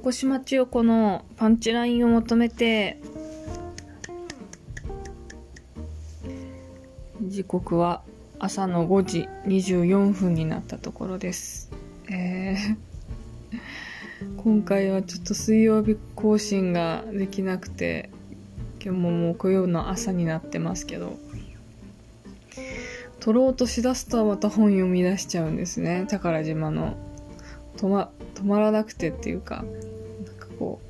横島千代子のパンチラインを求めて時刻は朝の5時24分になったところです。えー今回はちょっと水曜日更新ができなくて今日も木曜の朝になってますけど撮ろうとしだすとまた本読み出しちゃうんですね。宝島の。止ま止まらなくてっていうかなんかこ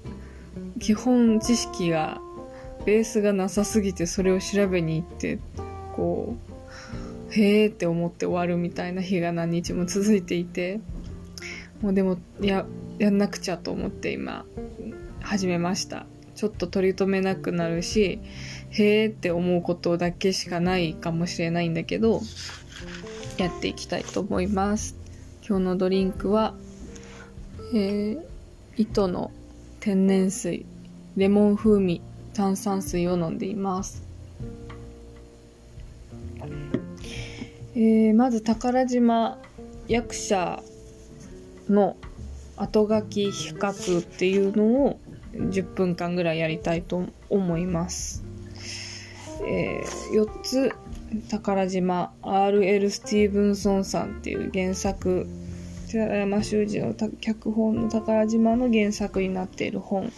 う基本知識がベースがなさすぎてそれを調べに行ってこうへーって思って終わるみたいな日が何日も続いていてもうでもややんなくちゃと思って今始めました。ちょっと取り留めなくなるしへーって思うことだけしかないかもしれないんだけどやっていきたいと思います。今日のドリンクはえー、糸の天然水レモン風味炭酸水を飲んでいますえー、まず宝島役者の後書き比較っていうのを10分間ぐらいやりたいと思います。えー、4つ宝島 R.L. スティーブンソンさんっていう原作寺山修司の脚本の宝島の原作になっている本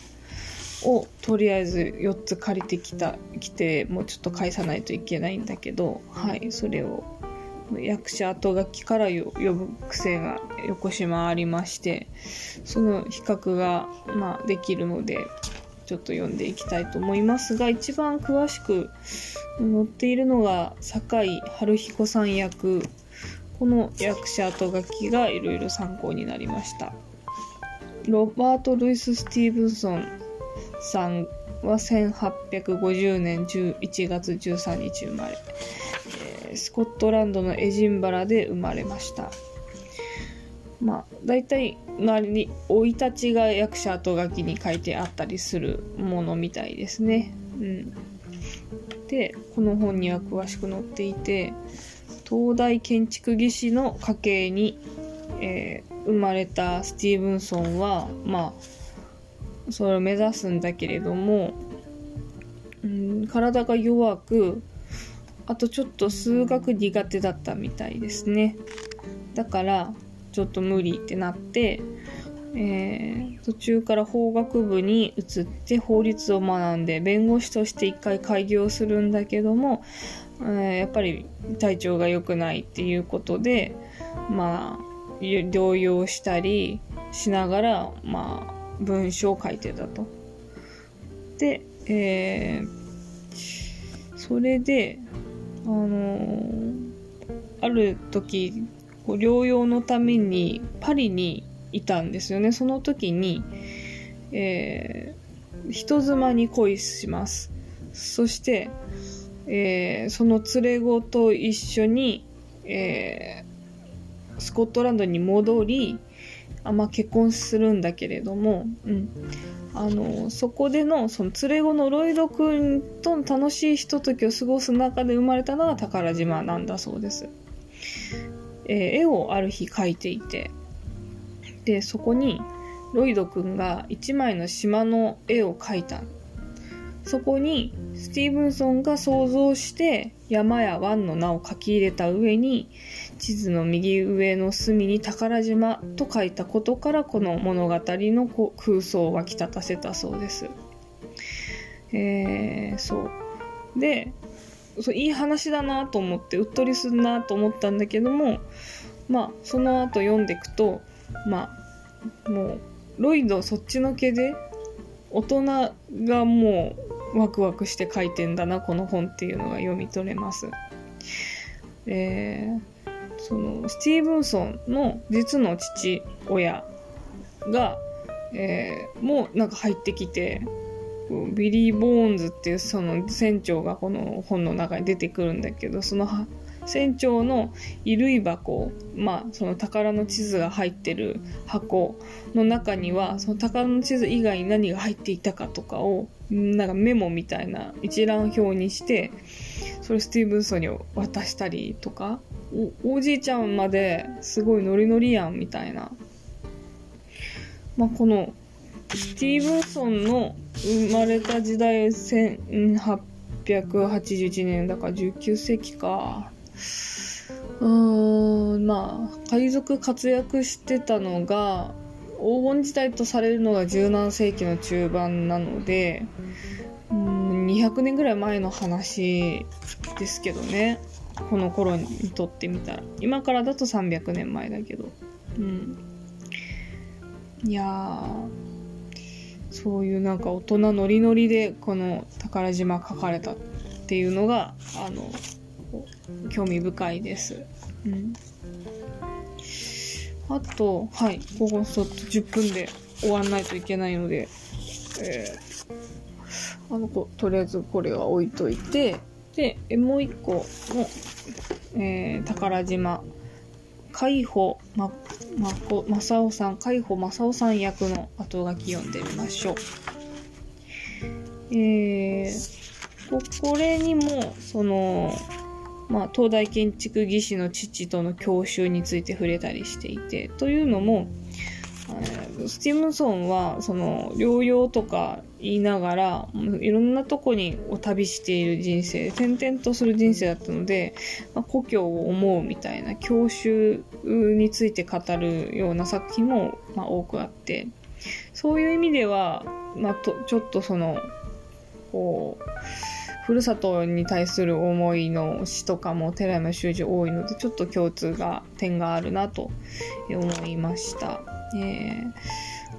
をとりあえず4つ借りてきた来てもうちょっと返さないといけないんだけどはいそれを役者後書きから呼ぶ癖が横島ありましてその比較が、まあ、できるのでちょっと読んでいきたいと思いますが一番詳しく載っているのが酒井春彦さん役この役者後書きがいろいろ参考になりました。ロバート・ルイス・スティーブンソンさんは1850年11月13日生まれスコットランドのエジンバラで生まれました。まあ大体周りに生い立ちが役者後書きに書いてあったりするものみたいですね。うん。でこの本には詳しく載っていて東大建築技師の家系に、えー、生まれたスティーブンソンはまあそれを目指すんだけれども、うん、体が弱くあとちょっと数学苦手だったみたいですね。だからちょっと無理ってなって、えー、途中から法学部に移って法律を学んで弁護士として一回開業するんだけども、やっぱり体調が良くないっていうことでまあ療養したりしながらまあ文章を書いてたと。で、えー、それであのー、ある時療養のためにパリにいたんですよねその時に、えー、人妻に恋しますそして、えー、その連れ子と一緒に、えー、スコットランドに戻りあまあ、結婚するんだけれども、うん、あのそこでのその連れ子のロイド君との楽しいひとときを過ごす中で生まれたのが宝島なんだそうです、えー、絵をある日描いていてでそこにロイド君が1枚の島の絵を描いた。そこにスティーブンソンが想像して山や湾の名を書き入れた上に地図の右上の隅に宝島と書いたことからこの物語の空想を湧き立たせたそうです。えー、そう。で、そういい話だなと思ってうっとりすんなと思ったんだけどもまあその後読んでいくとまあもうロイドそっちのけで大人がもうワクワクして書いてんだなこの本っていうのが読み取れます。えー、そのスティーブンソンの実の父親が、えー、もうなんか入ってきてビリー・ボーンズっていうその船長がこの本の中に出てくるんだけどその船長の衣類箱まあその宝の地図が入ってる箱の中にはその宝の地図以外に何が入っていたかとかをなんかメモみたいな一覧表にしてそれスティーブンソンに渡したりとかおおじいちゃんまですごいノリノリやんみたいな、まあ、このスティーブンソンの生まれた時代1881年だから19世紀か。うーん、まあ、海賊活躍してたのが、黄金時代とされるのが17世紀の中盤なので、うん200年ぐらい前の話ですけどね。この頃にとってみたら。今からだと300年前だけど。うん。いや、そういうなんか大人ノリノリでこの宝島書かれたっていうのが、あの、興味深いです。うん。あと、はい、ここそっと10分で終わんないといけないので、えー、あの子、とりあえずこれは置いといて、で、もう一個の、えー、宝島、海保ま、まこ、まさおさん、海保まさおさん役の後書き読んでみましょう。えー、これにも、その、まあ、東大建築技師の父との教習について触れたりしていて、というのも、スティムソンはその療養とか言いながらいろんなとこにを旅している人生転々とする人生だったので、まあ、故郷を思うみたいな教習について語るような作品も、まあ、多くあってそういう意味では、まあ、とちょっとそのこうふるさとに対する思いの詩とかも寺山修司多いのでちょっと共通が点があるなと思いました。えー、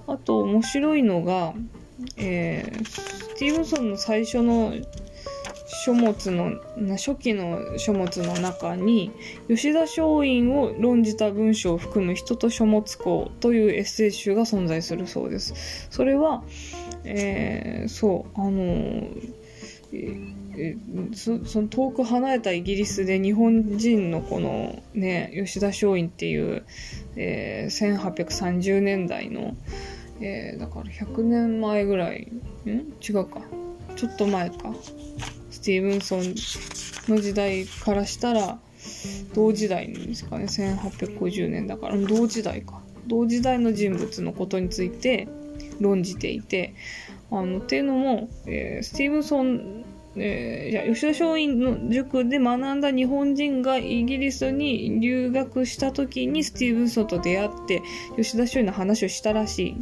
あと面白いのが、えー、スティーブンソンの最初の書物の初期の書物の中に吉田松陰を論じた文章を含む人と書物庫というエッセイ集が存在するそうです。それは、えー、そう、あのーえそその遠く離れたイギリスで日本人のこのね吉田松陰っていう、えー、1830年代の、えー、だから100年前ぐらいん？違うか。ちょっと前か。スティーブンソンの時代からしたら同時代ですかね。1850年だから。同時代か。同時代の人物のことについて論じていてあのっていうのも、えー、スティーブンソンえー、吉田松陰の塾で学んだ日本人がイギリスに留学した時にスティーブンソンと出会って吉田松陰の話をしたらしい。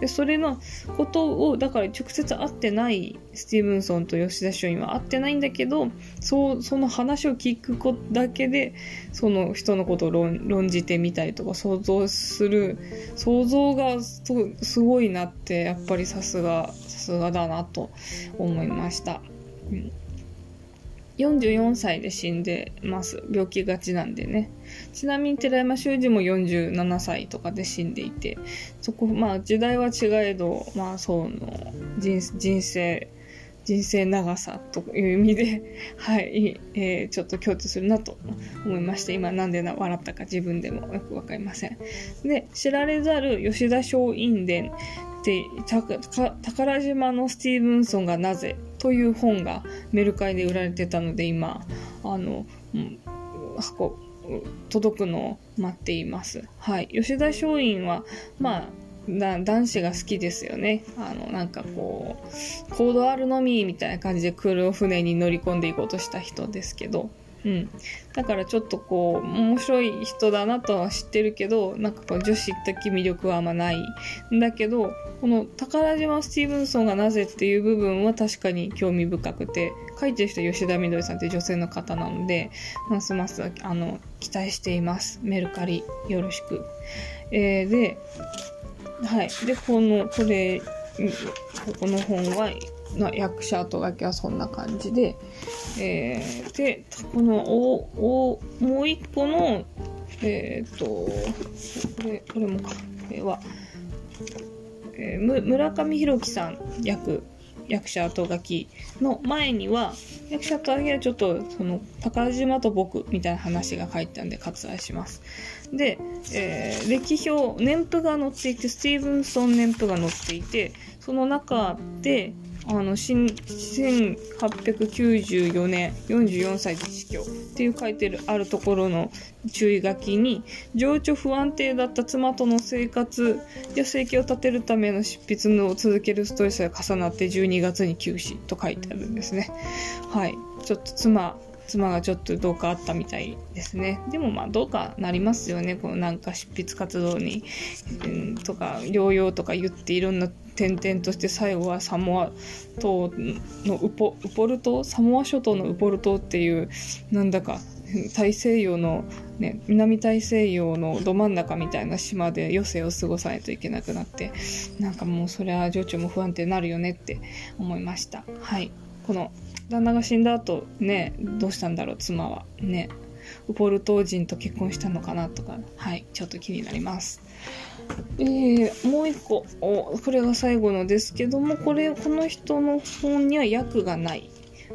でそれのことをだから直接会ってないスティーブンソンと吉田松陰は会ってないんだけどそうその話を聞くことだけでその人のことを論論じてみたりとか想像する想像がすごいなってやっぱりさすがさすがだなと思いました。44歳で死んでます。病気がちなんでね。ちなみに寺山修司も47歳とかで死んでいて、そこ、まあ時代は違えど、まあそうの人人生、人生長さという意味で、はい、えー、ちょっと共通するなと思いまして、今なんで笑ったか自分でもよくわかりません。で、知られざる吉田松陰伝で宝島のスティーブンソンがなぜという本がメルカリで売られてたので今あの、うん、箱届くのを待っています。はい。吉田松陰はまあ男子が好きですよね。あの、なんかこう、コードあるのみみたいな感じでクールを船に乗り込んでいこうとした人ですけど、うん。だからちょっとこう、面白い人だなとは知ってるけど、なんかこう、女子的魅力はあんまないんだけど、この宝島スティーブンソンがなぜっていう部分は確かに興味深くて、書いてる人は吉田みどりさんって女性の方なので、ますます、あの、期待しています。メルカリ、よろしく。えー、で、はい。で、この、これ、ここの本は、の役者と書きはそんな感じで、えー、で、この、お、お、もう一個の、えっ、と、これ、これもか、これは、えー、村上弘樹さん役、役者後書きの前には、役者後書きはちょっと、その、宝島と僕みたいな話が書いてたんで割愛します。で、えー、歴表、年譜が載っていて、スティーブンソン年譜が載っていて、その中で、あの新1894年44歳で死去。っていう書いてるあるところの注意書きに情緒不安定だった妻との生活や生計を立てるための執筆を続けるストレスが重なって12月に休止と書いてあるんですね。はい。ちょっと妻妻がちょっとどうかあったみたいですね。でもまあどうかなりますよね。このなんか執筆活動に、うん、とか療養とか言っていろんな転々として最後はサモア島のウポウポル島サモア諸島のウポル島っていうなんだか大西洋の、ね、南大西洋のど真ん中みたいな島で余生を過ごさないといけなくなってなんかもうそれは情緒も不安定になるよねって思いました。はい。この旦那が死んだ後ねどうしたんだろう？妻は。ね。ウポルト人と結婚したのかな？とか。はい。ちょっと気になります。えー、もう一個おこれが最後のですけどもこれこの人の本には役がない。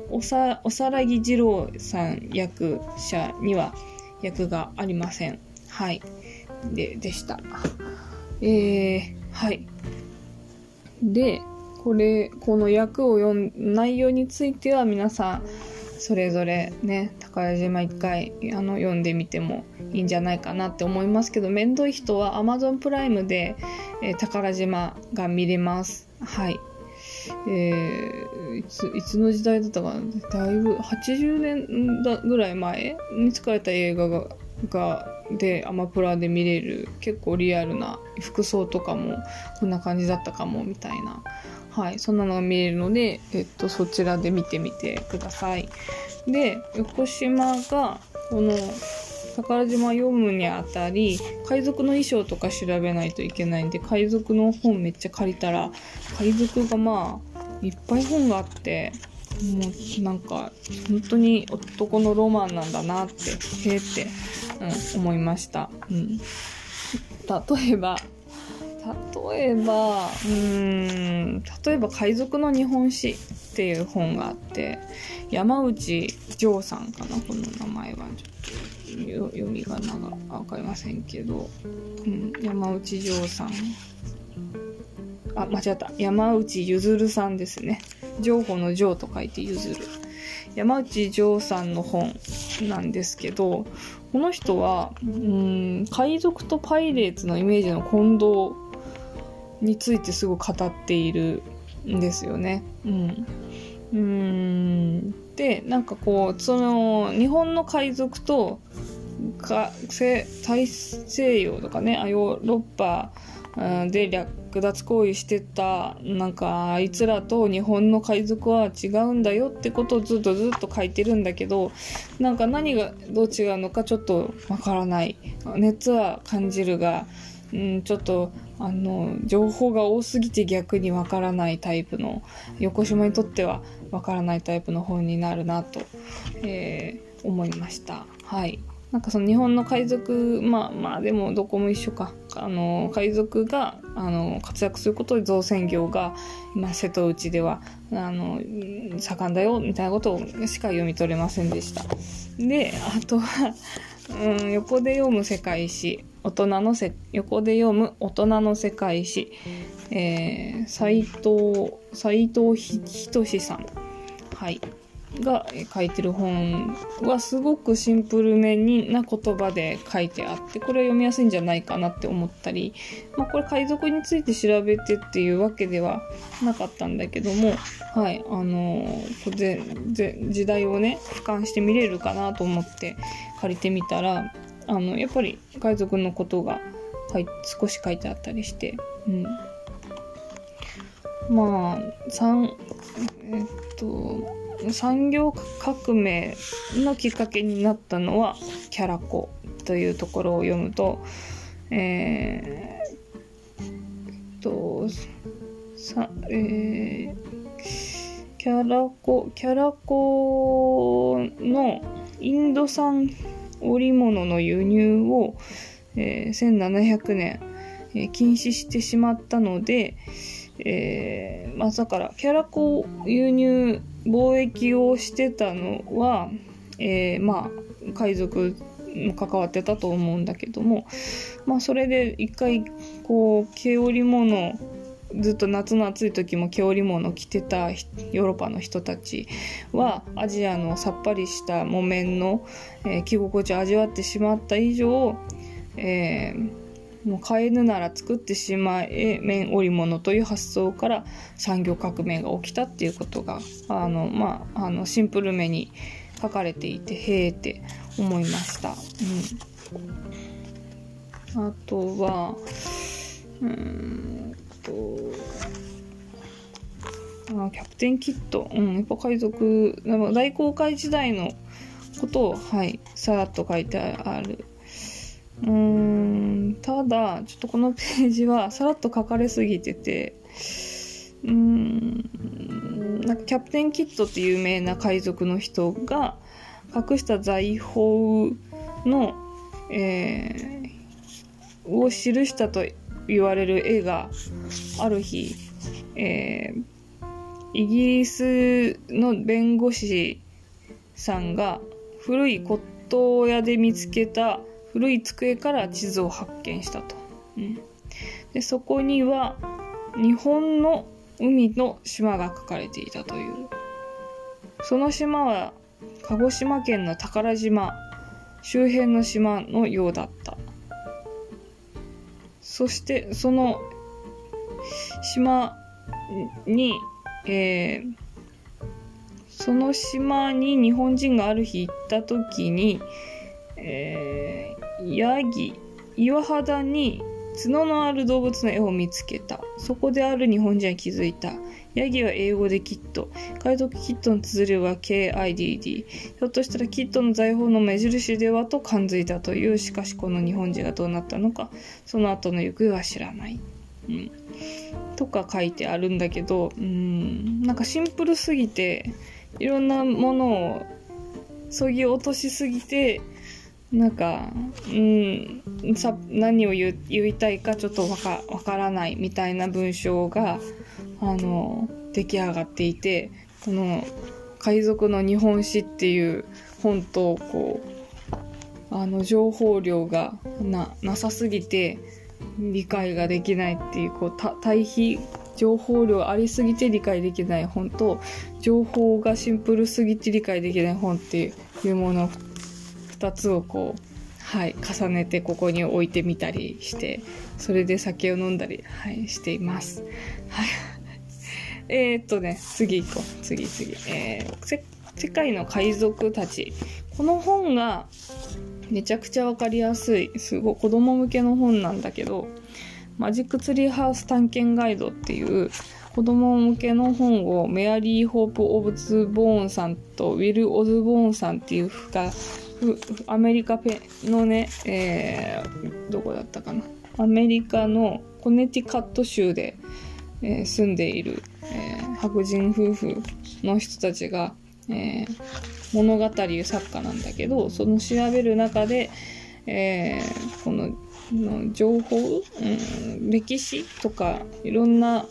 おさおさらぎ二郎さん役者には役がありません。はい。ででした。えー、はい。でこれこの役を読ん内容については皆さんそれぞれね宝島一回あの読んでみてもいいんじゃないかなって思いますけど面倒い人は Amazon プライムで、えー、宝島が見れます。はい。えー、いついつの時代だったかな？だいぶ80年だぐらい前に作られた映画ががでアマプラで見れる結構リアルな服装とかもこんな感じだったかもみたいな。はい、そんなのが見れるので、えっと、そちらで見てみてください。で、横島が、この、宝島読むにあたり、海賊の衣装とか調べないといけないんで、海賊の本めっちゃ借りたら、海賊がまあ、いっぱい本があって、もうなんか、本当に男のロマンなんだなって、へえって、うん、思いました。うん。例えば、例えばうん例えば「海賊の日本史」っていう本があって山内丈さんかな？この名前はちょっと読みがなが分かりませんけど、うん、山内丈さん。あ間違った。山内ゆずるさんですね。情報の情と書いてゆずる。山内丈さんの本なんですけどこの人はうん海賊とパイレーツのイメージの混同についてすごい語っているんですよね。うん。うんでなんかこうその日本の海賊とか大西洋とかねヨーロッパで略奪行為してたなんかあいつらと日本の海賊は違うんだよってことをずっとずっと書いてるんだけどなんか何がどう違うのかちょっとわからない熱は感じるが、うん、ちょっとあの情報が多すぎて逆にわからないタイプの横島にとってはわからないタイプの本になるなと、えー、思いました。はい。なんかその日本の海賊まあまあでもどこも一緒か。あの海賊があの活躍することで造船業が今瀬戸内ではあの盛んだよみたいなことしか読み取れませんでした。であとは、うん、横で読む世界史。大人のせ横で読む大人の世界史、えー、斉藤斉藤仁さん、はい、が書いてる本はすごくシンプルめにな言葉で書いてあってこれは読みやすいんじゃないかなって思ったり、まあ、これ海賊について調べてっていうわけではなかったんだけどもはい。あのー、時代をね俯瞰して見れるかなと思って借りてみたらあのやっぱり海賊のことが少し書いてあったりして、うん、まあ産えっと産業革命のきっかけになったのは「キャラコ」というところを読むとえー、っとさえー、キャラコキャラコのインド産織物の輸入を、えー、1700年、えー、禁止してしまったので、えー、まあ、だからキャラコ輸入貿易をしてたのは、えまあ海賊も関わってたと思うんだけども、まあ、それで一回こう毛織物ずっと夏の暑い時も毛織物着てたヨーロッパの人たちはアジアのさっぱりした木綿の、えー、着心地を味わってしまった以上、えー、もう買えぬなら作ってしまえ綿織物という発想から産業革命が起きたっていうことがあの、まあ、あのシンプルめに書かれていてへえって思いました。うん、あとはうんと。あキャプテンキット、うん、やっぱ海賊大航海時代のことをはいさらっと書いてある。うーんただちょっとこのページはさらっと書かれすぎてて。うーんなんかキャプテンキットって有名な海賊の人が隠した財宝の、えー、を記したと言われる絵がある日、えー、イギリスの弁護士さんが古い骨董屋で見つけた古い机から地図を発見したと。うん、でそこには日本の海の島が書かれていたという。その島は鹿児島県の宝島周辺の島のようだった。そしてその島に、えー、その島に日本人がある日行った時に、えー、ヤギ岩肌に角のある動物の絵を見つけた。そこである日本人は気づいた。ヤギは英語でキット。海賊キットの綴りは KIDD。ひょっとしたらキットの財宝の目印ではと感づいたという、しかしこの日本人がどうなったのか、その後の行方は知らない。うん。とか書いてあるんだけど、うん、なんかシンプルすぎて、いろんなものをそぎ落としすぎて、なんか、うん、さ何を言いたいかちょっとわかわからないみたいな文章があの出来上がっていてこの「海賊の日本史」っていう本とこうあの情報量がなさすぎて理解ができないっていうこう対比情報量ありすぎて理解できない本と情報がシンプルすぎて理解できない本っていうもの2つをこうはい重ねてここに置いてみたりしてそれで酒を飲んだり、はい、しています。はいえー、っとね、次行こう。次次。えー、世界の海賊たち。この本がめちゃくちゃわかりやすい、すごい子供向けの本なんだけど、マジックツリーハウス探検ガイドっていう子供向けの本をメアリー・ホープ・オブ・ズボーンさんとウィル・オズボーンさんっていうがアメリカペのね、えー、どこだったかなアメリカのコネティカット州で、えー、住んでいるえー、白人夫婦の人たちが、えー、物語作家なんだけどその調べる中で、え、この情報、うん、歴史とかいろんな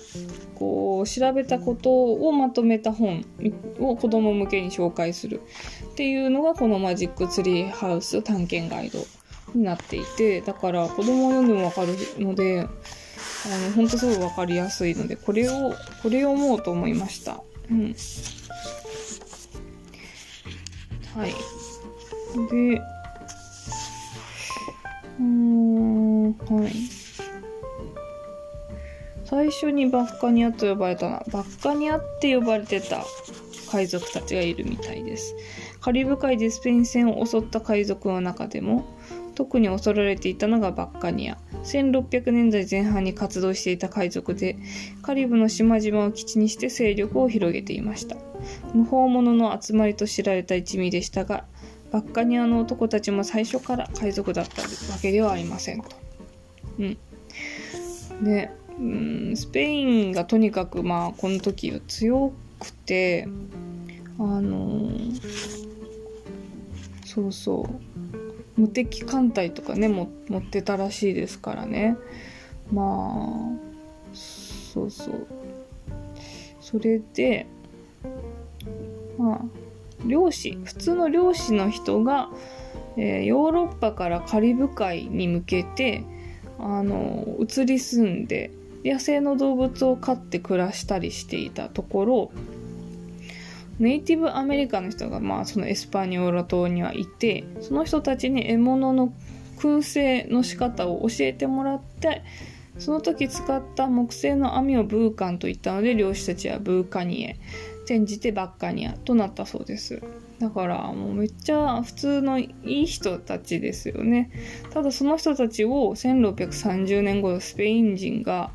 こう調べたことをまとめた本を子供向けに紹介するっていうのがこのマジックツリーハウス探検ガイドになっていてだから子供を読んでもわかるのであの、ほんとすごいわかりやすいので、これを、これを読もうと思いました。うん。はい。で、うーん、はい。最初にバッカニアと呼ばれたな。バッカニアって呼ばれてた海賊たちがいるみたいです。カリブ海でスペイン船を襲った海賊の中でも、特に恐れられていたのがバッカニア。1600年代前半に活動していた海賊で、カリブの島々を基地にして勢力を広げていました。無法者の集まりと知られた一味でしたが、バッカニアの男たちも最初から海賊だったわけではありませんと。うん。で、うん、スペインがとにかくまあこの時は強くて、あのー、そうそう。無敵艦隊とかね持ってたらしいですからね。まあそうそう。それでまあ漁師普通の漁師の人が、えー、ヨーロッパからカリブ海に向けてあの移り住んで野生の動物を飼って暮らしたりしていたところネイティブアメリカの人が、まあ、そのエスパニョーラ島にはいてその人たちに獲物の燻製の仕方を教えてもらってその時使った木製の網をブーカンと言ったので漁師たちはブーカニエ転じてバッカニアとなったそうですだからもうめっちゃ普通のいい人たちですよね。ただその人たちを1630年頃スペイン人が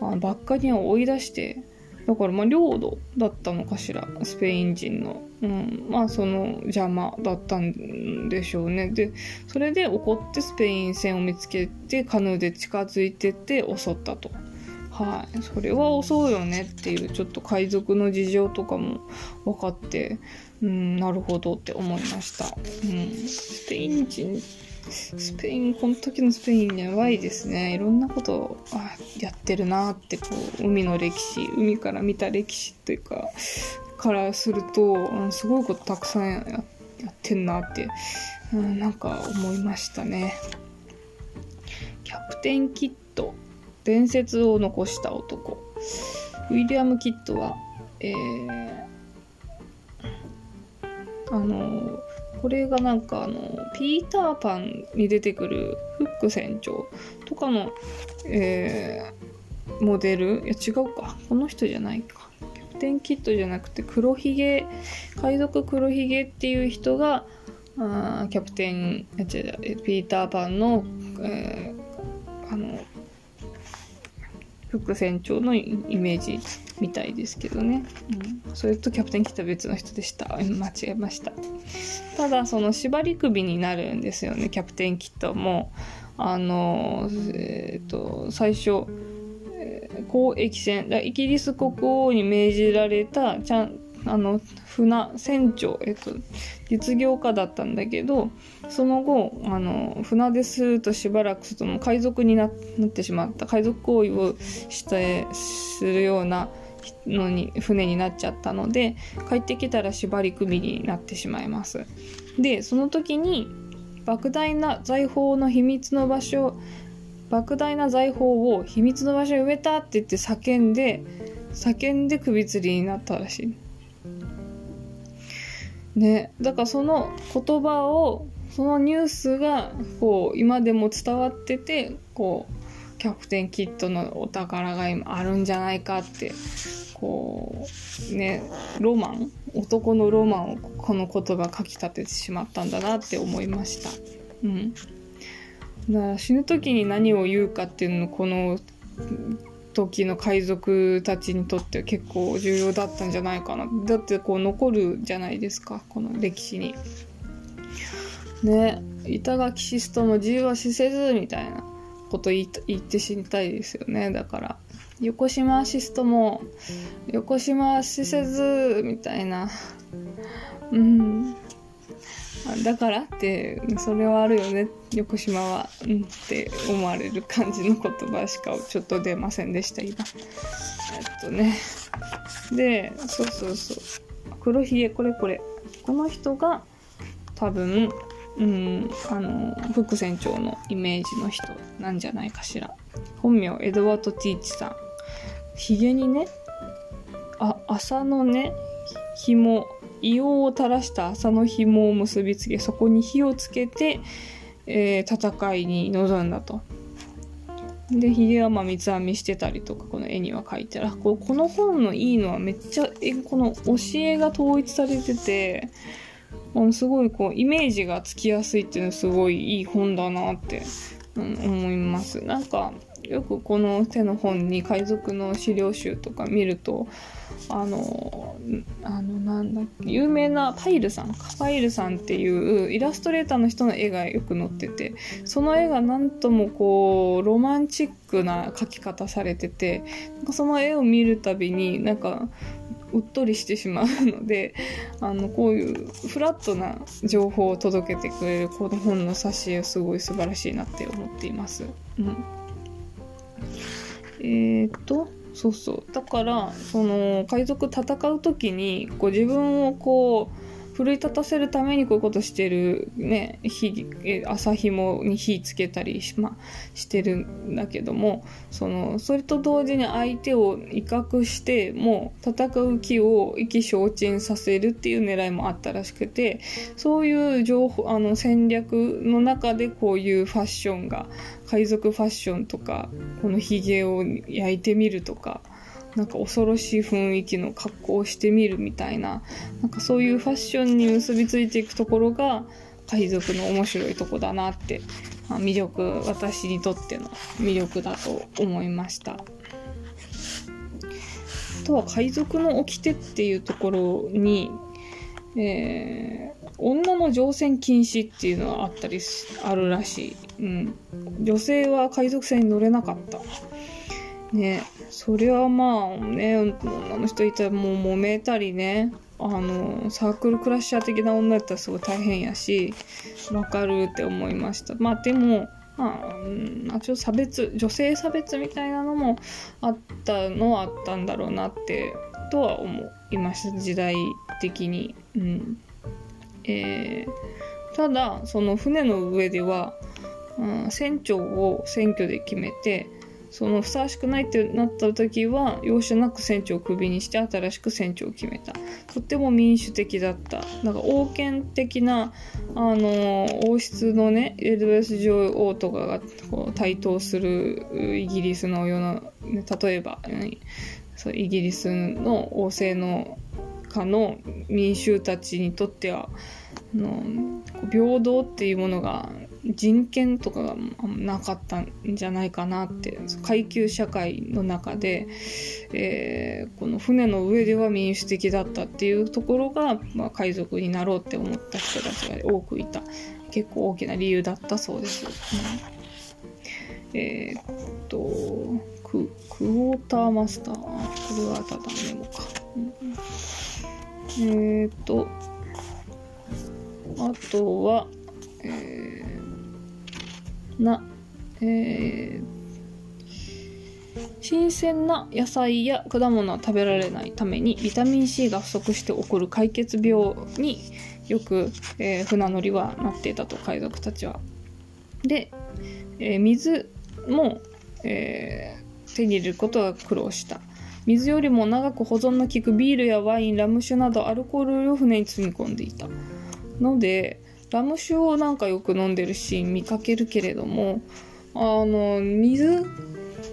バッカニアを追い出してだからまあ領土だったのかしらスペイン人の、うん、まあその邪魔だったんでしょうね。でそれで怒ってスペイン船を見つけてカヌーで近づいてって襲ったと。はい、それは襲うよねっていうちょっと海賊の事情とかも分かってうんなるほどって思いました、うん、スペイン人スペイン、この時のスペインやばいですね。いろんなことをあやってるなって、こう、海の歴史、海から見た歴史というか、からすると、すごいことたくさんやってんなって、うん、なんか思いましたね。キャプテン・キッド、伝説を残した男。ウィリアム・キッドは、えー、あのこれがなんかあのピーターパンに出てくるフック船長とかの、えー、モデル？いや違うか。この人じゃないか。キャプテンキットじゃなくて黒ひげ。海賊黒ひげっていう人があキャプテン違うピーターパンの、えー、あの副船長のイメージ。みたいですけどね、うん、それとキャプテン来た別の人でした。間違えました。ただその縛り首になるんですよねキャプテンキットも。あのえっ、ー、と最初交易船イギリス国王に命じられたちゃんあの船船長、えっと、実業家だったんだけどその後あの船出するとしばらくその海賊になってしまった。海賊行為をしてするようなのに船になっちゃったので帰ってきたら縛り首になってしまいます。でその時に莫大な財宝の秘密の場所莫大な財宝を秘密の場所に植えたって言って叫んで叫んで首吊りになったらしい。ねだからその言葉をそのニュースがこう今でも伝わっててこうキャプテンキッドのお宝が今あるんじゃないかってこうねロマン男のロマンをこの言葉書き立ててしまったんだなって思いました。うん、だから死ぬ時に何を言うかっていうのこの時の海賊たちにとっては結構重要だったんじゃないかなだってこう残るじゃないですかこの歴史に。ね板垣シストも自由は死せずみたいなこと言って死にたいですよね。だから横島アシストも横島死せずみたいな。うん。だからってそれはあるよね。横島はうんって思われる感じの言葉しかちょっと出ませんでした今。えっとね。でそうそうそう。黒ひげこれこれ。この人が多分うんあの副船長のイメージの人なんじゃないかしら。本名エドワード・ティーチさん。ひげにねあ朝のね紐硫黄を垂らした麻の紐を結びつけそこに火をつけて、えー、戦いに臨んだと。でひげはまあ三つ編みしてたりとかこの絵には書いてある。ここの本のいいのはめっちゃえこの教えが統一されててすごいこうイメージがつきやすいっていうのはすごいいい本だなって、うん、思います。なんかよくこの手の本に海賊の資料集とか見るとあのあのなんだっけ有名なパイルさんパイルさんっていうイラストレーターの人の絵がよく載っててその絵がなんともこうロマンチックな描き方されててなんかその絵を見るたびになんかうっとりしてしまうので あのこういうフラットな情報を届けてくれるこの本の挿絵すごい素晴らしいなって思っています。うん、えー、っとそうそうだからその海賊戦う時にこう自分をこう奮い立たせるためにこういうことしてるね火朝紐に火つけたりし,、ま、してるんだけどもそのそれと同時に相手を威嚇してもう戦う気を意気消沈させるっていう狙いもあったらしくてそういう情報あの戦略の中でこういうファッションが海賊ファッションとかこのひげを焼いてみるとか。なんか恐ろしい雰囲気の格好をしてみるみたいななんかそういうファッションに結びついていくところが海賊の面白いとこだなって、あ、魅力私にとっての魅力だと思いました。あとは海賊の掟っていうところに、えー、女の乗船禁止っていうのはあったりあるらしい、うん、女性は海賊船に乗れなかった。ね。それはまあね女の人いたらもう揉めたりね。あのサークルクラッシャー的な女だったらすごい大変やしわかるって思いました。まあでもまあ、うん、ちょっと差別女性差別みたいなのもあったのはあったんだろうなってとは思いました時代的に。うん。えー、ただその船の上では、うん、船長を選挙で決めてそのふさわしくないってなった時は容赦なく船長をクビにして新しく船長を決めた。とっても民主的だった。なんか王権的なあの王室のねエリザベス女王とかがこう台頭するイギリスのような、ね、例えば、そうイギリスの王政の下の民衆たちにとってはあの平等っていうものが人権とかがなかったんじゃないかなって。階級社会の中で、えー、この船の上では民主的だったっていうところが、まあ、海賊になろうって思った人たちが多くいた。結構大きな理由だったそうです。うん、えー、っとククォーターマスター。これはただメモか。うん、えー、っとあとは、えー、な、えー、新鮮な野菜や果物は食べられないためにビタミン C が不足して起こる解決病によく、えー、船乗りはなっていたと海賊たちは。で、えー、水も、え、手に入れることが苦労した。水よりも長く保存の効くビールやワインラム酒などアルコールを船に積み込んでいた。のでラム酒をなんかよく飲んでるシーン見かけるけれどもあの水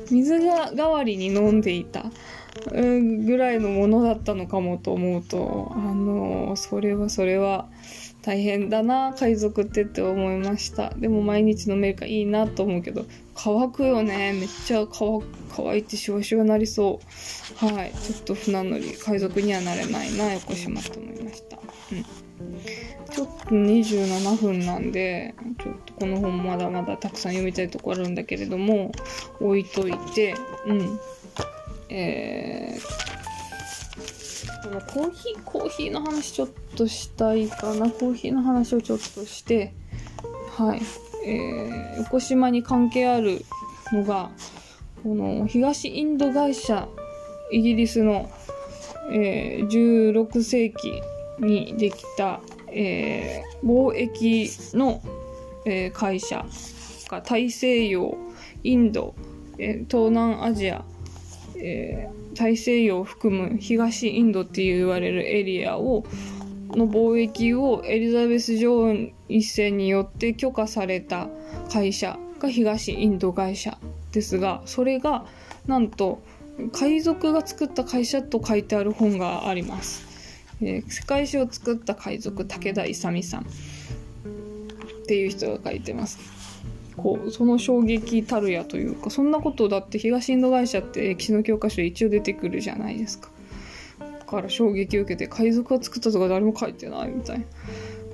水が代わりに飲んでいたぐらいのものだったのかもと思うとあのそれはそれは大変だな海賊ってって思いました。でも毎日飲めるからいいなと思うけど乾くよね。めっちゃ乾乾いてしわしわなりそう。はい。ちょっと船乗り海賊にはなれないな横島と思いましたうんちょっと27分なんで、ちょっとこの本まだまだたくさん読みたいとこあるんだけれども、置いといて、うん。えー、このコーヒー、コーヒーの話ちょっとしたいかな。コーヒーの話をちょっとして、はい。えー、横島に関係あるのが、この東インド会社、イギリスの、えー、16世紀にできたえー、貿易の、えー、会社が大西洋インド、えー、東南アジア、えー、大西洋を含む東インドって言われるエリアをの貿易をエリザベス女王一世によって許可された会社が東インド会社ですがそれがなんと海賊が作った会社と書いてある本があります。えー、世界史を作った海賊武田勇さん。っていう人が書いてます。こうその衝撃たるやというかそんなことだって東インド会社って歴史の教科書で一応出てくるじゃないですか。だから衝撃を受けて海賊が作ったとか誰も書いてないみたいな。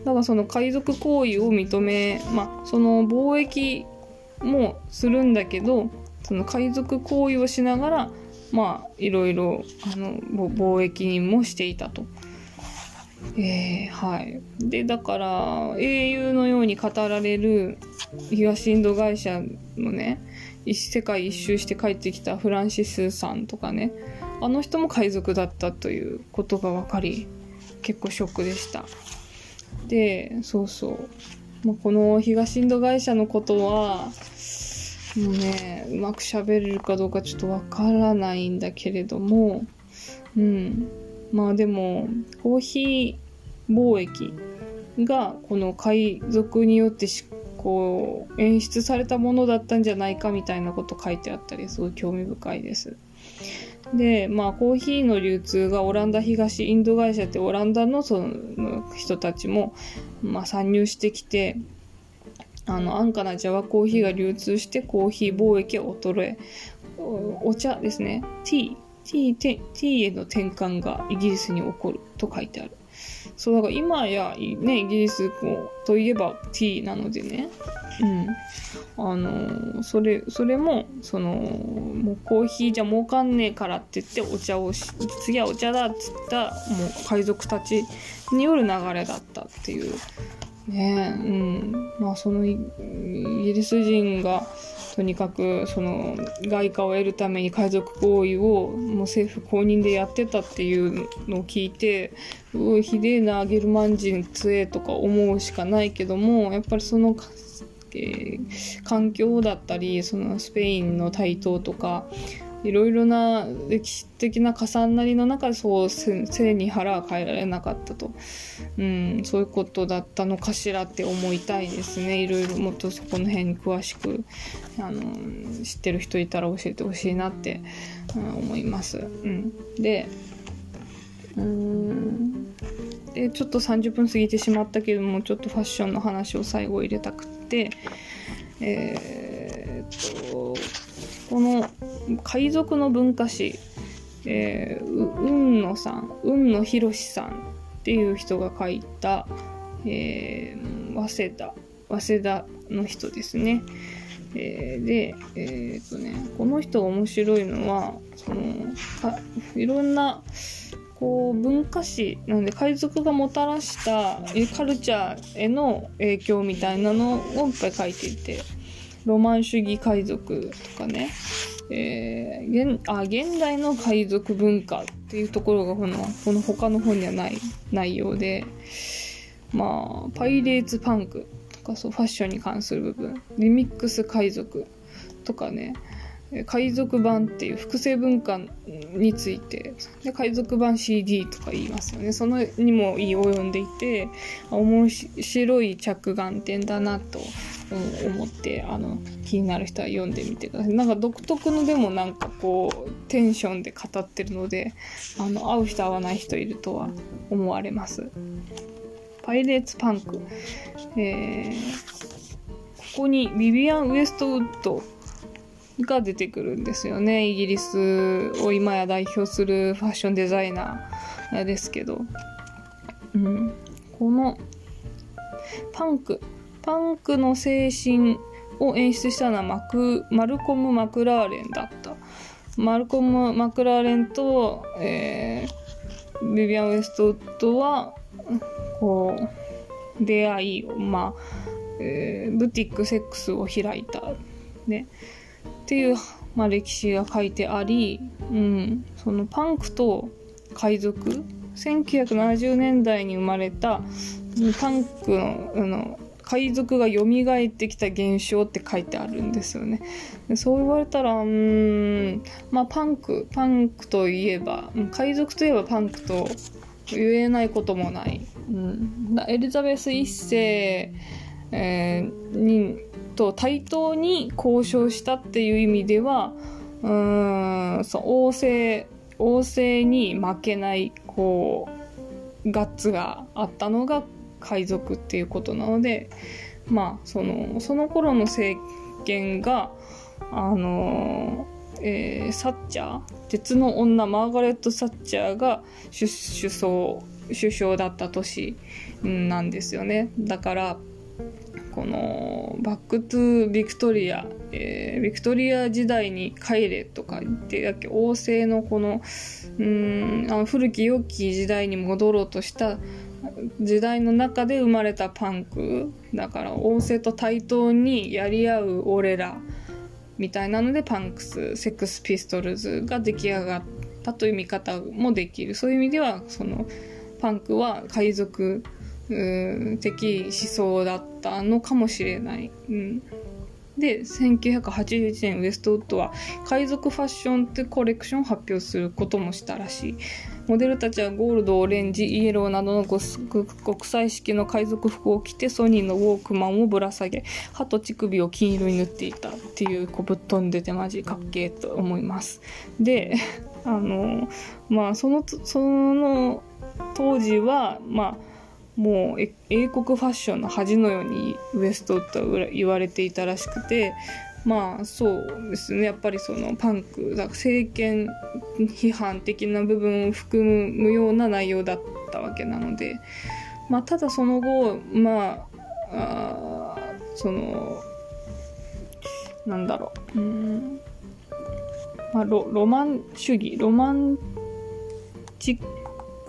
だからその海賊行為を認めまあその貿易もするんだけどその海賊行為をしながらまあいろいろあの貿易もしていたと。えー、はい。で、だから、英雄のように語られる東インド会社のね、世界一周して帰ってきたフランシスさんとかね、あの人も海賊だったということが分かり、結構ショックでした。でそうそう、まあ、この東インド会社のことはもうねうまく喋れるかどうかちょっとわからないんだけれどもうんまあでもコーヒー貿易がこの海賊によってこう演出されたものだったんじゃないかみたいなこと書いてあったりすごい興味深いです。でまあコーヒーの流通がオランダ東インド会社ってオランダのその人たちも、まあ、参入してきてあの安価なジャワコーヒーが流通してコーヒー貿易が衰えお茶ですねティーティーティーへの転換がイギリスに起こると書いてある。そうだから今やねイギリスといえばティーなのでね。うん。あのそれそれもそのもうコーヒーじゃ儲かんねえからって言ってお茶を次はお茶だっつったもう海賊たちによる流れだったっていう。ねうん。まあそのイギリス人がとにかくその外貨を得るために海賊行為をもう政府公認でやってたっていうのを聞いてうおひでえなゲルマン人強えとか思うしかないけどもやっぱりその、えー、環境だったりそのスペインの台頭とかいろいろな歴史的な重なりの中でそう背に腹は変えられなかったと、うん、そういうことだったのかしらって思いたいですね。いろいろもっとそこの辺に詳しくあの知ってる人いたら教えてほしいなって、うん、思います。うん、でうん。でちょっと30分過ぎてしまったけどもちょっとファッションの話を最後入れたくってえー、っとこの海賊の文化史、えー、雲野さん雲野博さんっていう人が書いた、えー、早稲田早稲田の人ですね。えー、で、えー、っとね、この人面白いのはそのいろんなこう文化史なので海賊がもたらしたカルチャーへの影響みたいなのをいっぱい書いていてロマン主義海賊とかね、えー、現あ現代の海賊文化っていうところがこのこの他の本にはない内容で。まあパイレーツパンクとかそうファッションに関する部分。リミックス海賊とかね。海賊版っていう複製文化について。で海賊版 CD とか言いますよね。そのにも意を読んでいて面白い着眼点だなと思ってあの気になる人は読んでみてください。なんか独特のでもなんかこうテンションで語ってるのであの会う人会わない人いるとは思われます。パイレーツパンク、えー、ここにビビアン・ウエストウッドが出てくるんですよね。イギリスを今や代表するファッションデザイナーですけど、うん、このパンク。パンクの精神を演出したのはマクマルコム・マクラーレンだった。マルコム・マクラーレンと、えー、ビビアン・ウエストウッドはこう出会いまあ、えー、ブティック・セックスを開いた。ね。っていう、まあ、歴史が書いてあり、うん、そのパンクと海賊。1970年代に生まれたパンクのあの海賊が蘇ってきた現象って書いてあるんですよね。そう言われたらうんまあパンクパンクといえば海賊といえばパンクと言えないこともない。うん、エリザベス1世、えー、にと対等に交渉したっていう意味ではうんそう王政王政に負けないこうガッツがあったのが海賊っていうことなのでまあそのその頃の政権があのえー、サッチャー鉄の女マーガレット・サッチャーが首相首相だった年なんですよね。だからこの Back to Victoria、えー、ビクトリア時代に帰れとか言ってやけ王政のこのうんあの古き良き時代に戻ろうとした時代の中で生まれたパンクだから王政と対等にやり合う俺らみたいなのでパンクスセックスピストルズが出来上がったという見方もできる。そういう意味ではそのパンクは海賊的思想だったのかもしれない。うん。で1981年ウエストウッドは海賊ファッションってコレクションを発表することもしたらしい。モデルたちはゴールドオレンジイエローなどの国際式の海賊服を着てソニーのウォークマンをぶら下げ歯と乳首を金色に塗っていたっていうこうぶっ飛んでてマジかっけえと思います。で あのまあそのその当時はまあもう英国ファッションの恥のようにウエストウッドは言われていたらしくてまあそうですね。やっぱりそのパンクだ政権批判的な部分を含むような内容だったわけなのでまあただその後まああそのなんだろう。うん。まあロロマン主義ロマンチッ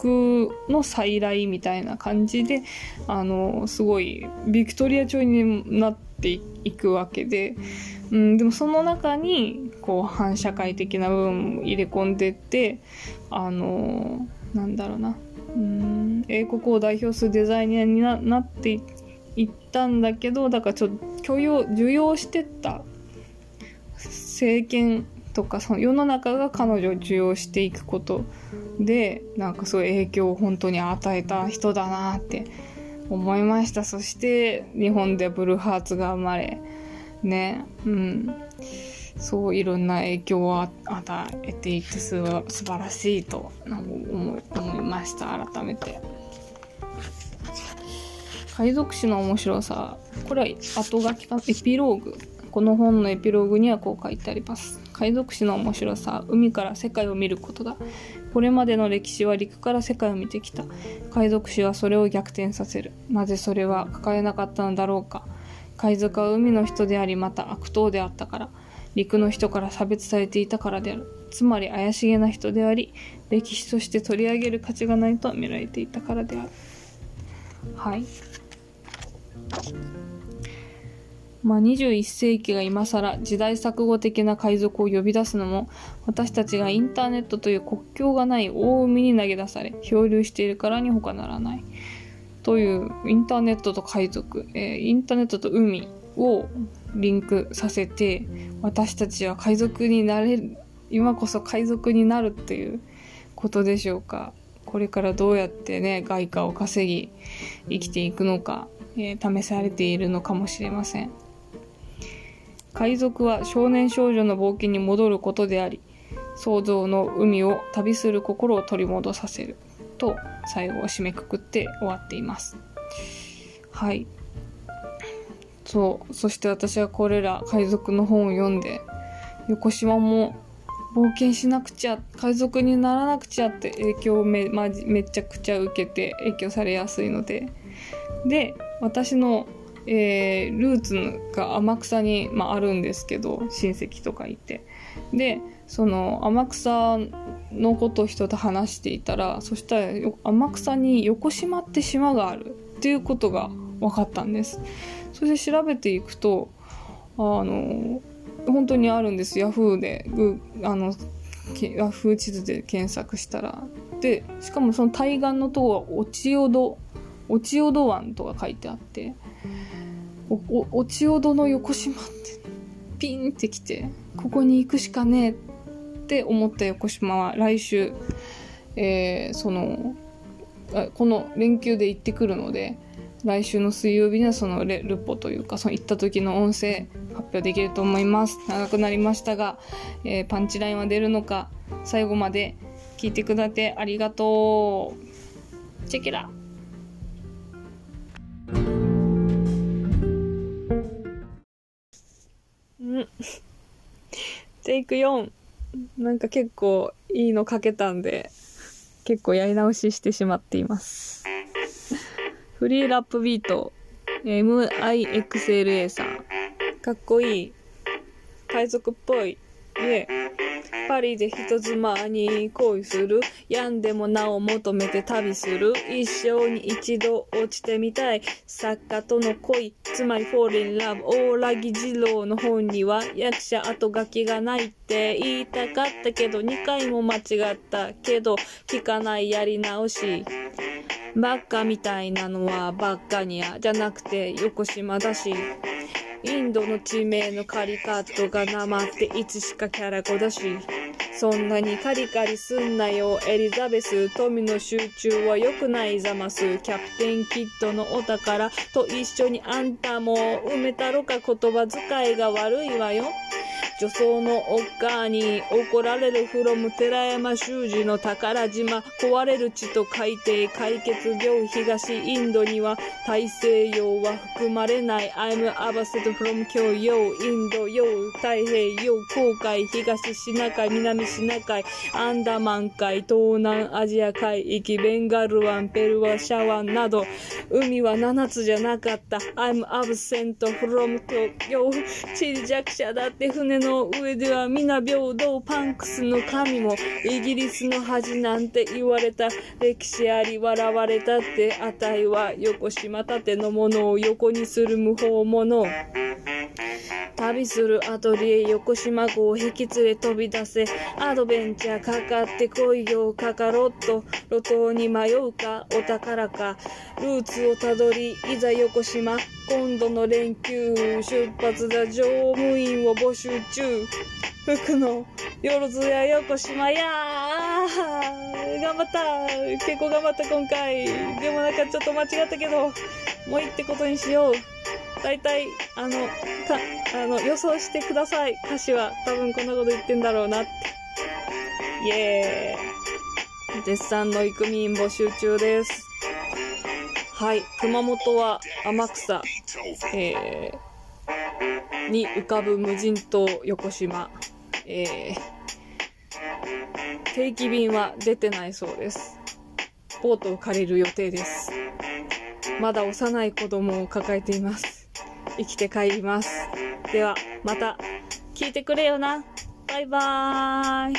クの再来みたいな感じであのすごいビクトリア朝になっていくわけで、うん、でもその中にこう反社会的な部分も入れ込んでってあのなんだろうな。うん英国を代表するデザイナーにななっていったんだけどだからちょっと許容受容してった。政権とかその世の中が彼女を受容していくことでなんかそういう影響を本当に与えた人だなって思いました。そして日本でブルーハーツが生まれね。うん。そういろんな影響を与えていてす素晴らしいと思いました改めて。海賊史の面白さ。これは後書きかエピローグ。この本のエピローグにはこう書いてあります。海賊史の面白さ。海から世界を見ることだ。これまでの歴史は陸から世界を見てきた。海賊史はそれを逆転させる。なぜそれは抱えなかったのだろうか。海賊は海の人でありまた悪党であったから陸の人から差別されていたからである。つまり怪しげな人であり歴史として取り上げる価値がないと見られていたからである。はい。まあ、21世紀が今更時代錯誤的な海賊を呼び出すのも私たちがインターネットという国境がない大海に投げ出され漂流しているからに他ならない。というインターネットと海賊、えー、インターネットと海をリンクさせて私たちは海賊になれる今こそ海賊になるっていうことでしょうか。これからどうやってね外貨を稼ぎ生きていくのか、えー、試されているのかもしれません。海賊は少年少女の冒険に戻ることであり想像の海を旅する心を取り戻させる。と最後を締めくくって終わっています。はい。そう。そして私はこれら海賊の本を読んで横島も冒険しなくちゃ海賊にならなくちゃって影響をめ,、ま、めちゃくちゃ受けて影響されやすいので。で私のえー、ルーツが天草に、まあ、あるんですけど親戚とかいて。でその天草のことを人と話していたらそしたら天草に横島って島があるっていうことが分かったんです。そして調べていくとあの本当にあるんです。ヤフーであのヤフー地図で検索したら。でしかもその対岸の塔は落ちよど落ちよど湾とか書いてあっておお千代戸の横島ってピンってきてここに行くしかねえってって思った横島は来週、えー、そのこの連休で行ってくるので来週の水曜日にはそのレルポというかその行った時の音声発表できると思います。長くなりましたが、えー、パンチラインは出るのか最後まで聞いてくださってありがとう。チェケラ。テイク4。なんか結構いいの書けたんで、結構やり直ししてしまっています。フリーラップビート、MIXLA さん。かっこいい。海賊っぽい。イエパリで人妻に恋する。病んでもなお求めて旅する。一生に一度落ちてみたい。作家との恋。つまり Fall in Love 大木二郎の本には役者後書きがないって言いたかったけど2回も間違ったけど聞かないやり直し。バッカみたいなのはバッカニアじゃなくて横島だし、インドの地名のカリカットがなまっていつしかキャラ子だし、そんなにカリカリすんなよ、エリザベス。富の集中は良くないざます。キャプテンキッドのお宝と一緒にあんたも埋めたろか言葉遣いが悪いわよ。女装のおっかに怒られるフロム寺山修司の宝島。壊れる地と海底解決病東インドには大西洋は含まれない。I'm absent from 教養インド洋太平洋航海東シナ海南シナ海アンダマン海東南アジア海域ベンガル湾ペルワシャワンなど。海は7つじゃなかった。I'm absent from 東洋地弱者だって船のの上では皆平等パンクスの神もイギリスの恥なんて言われた歴史あり笑われたってあたいは横島盾のものを横にする無法者旅するアトリエ横島港を引き連れ飛び出せアドベンチャーかかってこいよカカロット路頭に迷うかお宝かルーツをたどりいざ横島今度の連休出発だ乗務員を募集中福のよろずや横島やー頑張った結構頑張った今回でもなんかちょっと間違ったけどもういいってことにしよう大体、あの、か、あの、予想してください。歌詞は。多分こんなこと言ってんだろうなって。イエーイ。絶賛の育民募集中です。はい。熊本は天草、えー、に浮かぶ無人島横島。えー、定期便は出てないそうです。ボートを借りる予定です。まだ幼い子供を抱えています。生きて帰ります。では、また、聞いてくれよな。バイバーイ。